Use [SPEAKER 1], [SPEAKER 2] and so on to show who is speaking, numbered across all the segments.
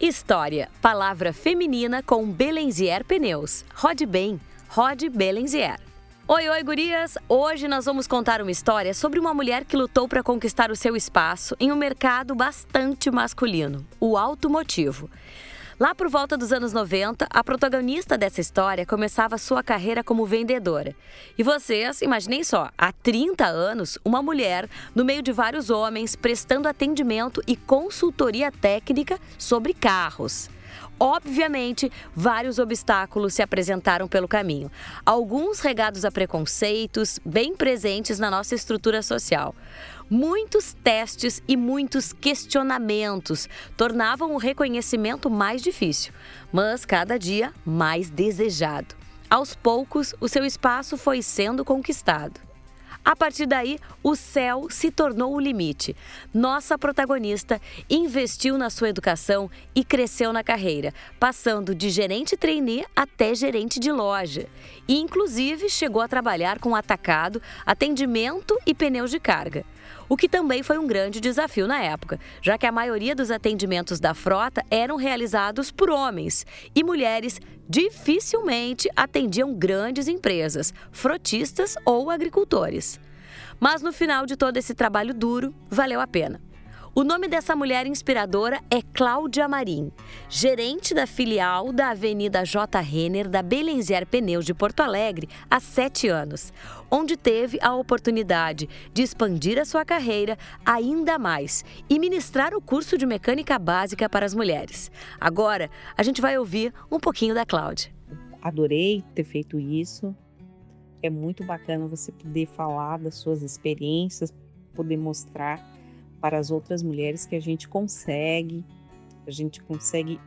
[SPEAKER 1] História, palavra feminina com Belenzier Pneus. Rode bem, rode Belenzier. Oi, oi, gurias! Hoje nós vamos contar uma história sobre uma mulher que lutou para conquistar o seu espaço em um mercado bastante masculino, o automotivo. Lá por volta dos anos 90, a protagonista dessa história começava sua carreira como vendedora. E vocês, imaginem só, há 30 anos, uma mulher, no meio de vários homens, prestando atendimento e consultoria técnica sobre carros. Obviamente, vários obstáculos se apresentaram pelo caminho, alguns regados a preconceitos, bem presentes na nossa estrutura social. Muitos testes e muitos questionamentos tornavam o reconhecimento mais difícil, mas cada dia mais desejado. Aos poucos, o seu espaço foi sendo conquistado. A partir daí, o céu se tornou o limite. Nossa protagonista investiu na sua educação e cresceu na carreira, passando de gerente trainee até gerente de loja. E, inclusive, chegou a trabalhar com atacado, atendimento e pneus de carga. O que também foi um grande desafio na época, já que a maioria dos atendimentos da frota eram realizados por homens e mulheres dificilmente atendiam grandes empresas, frotistas ou agricultores. Mas no final de todo esse trabalho duro, valeu a pena. O nome dessa mulher inspiradora é Cláudia Marim, gerente da filial da Avenida J. Renner da Belenzier Pneus de Porto Alegre há sete anos, onde teve a oportunidade de expandir a sua carreira ainda mais e ministrar o curso de mecânica básica para as mulheres. Agora, a gente vai ouvir um pouquinho da Cláudia.
[SPEAKER 2] Adorei ter feito isso. É muito bacana você poder falar das suas experiências, poder mostrar para as outras mulheres que a gente consegue, a gente consegue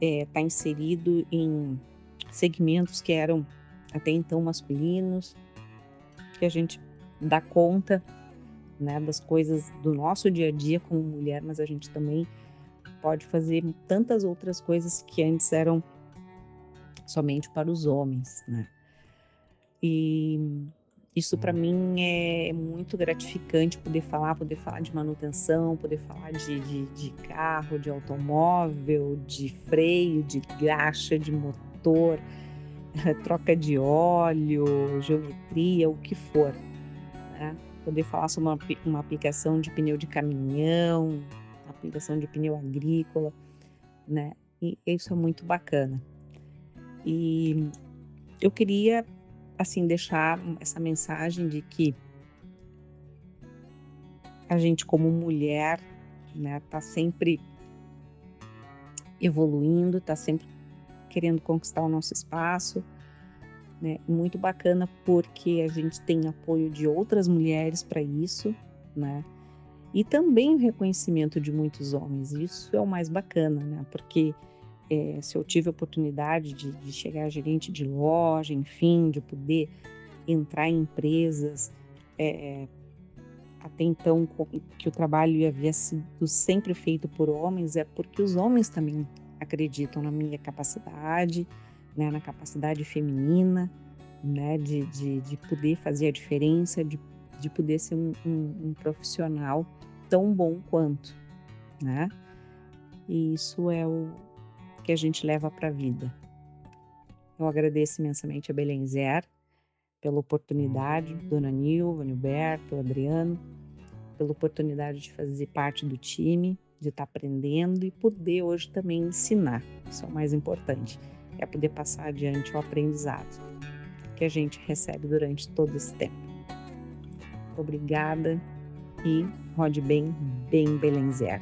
[SPEAKER 2] estar é, tá inserido em segmentos que eram até então masculinos, que a gente dá conta né, das coisas do nosso dia a dia como mulher, mas a gente também pode fazer tantas outras coisas que antes eram somente para os homens, né? E isso para mim é muito gratificante poder falar, poder falar de manutenção, poder falar de, de, de carro, de automóvel, de freio, de graxa, de motor, troca de óleo, geometria, o que for. Né? Poder falar sobre uma, uma aplicação de pneu de caminhão, aplicação de pneu agrícola, né? E isso é muito bacana. E eu queria assim deixar essa mensagem de que a gente como mulher, né, tá sempre evoluindo, tá sempre querendo conquistar o nosso espaço, né? Muito bacana porque a gente tem apoio de outras mulheres para isso, né? E também o reconhecimento de muitos homens. Isso é o mais bacana, né? Porque é, se eu tive a oportunidade de, de, chegar a gerente de loja, enfim, de poder entrar em empresas, é, até então que o trabalho havia sido sempre feito por homens, é porque os homens também acreditam na minha capacidade, né, na capacidade feminina, né, de, de, de poder fazer a diferença, de, de poder ser um, um, um profissional tão bom quanto, né? E isso é o, que a gente leva para a vida. Eu agradeço imensamente a Belenzer pela oportunidade, Dona Nilva, Nilberto, Adriano, pela oportunidade de fazer parte do time, de estar tá aprendendo e poder hoje também ensinar. Isso é o mais importante, é poder passar adiante o aprendizado que a gente recebe durante todo esse tempo. Obrigada e rode bem, bem Belenzer.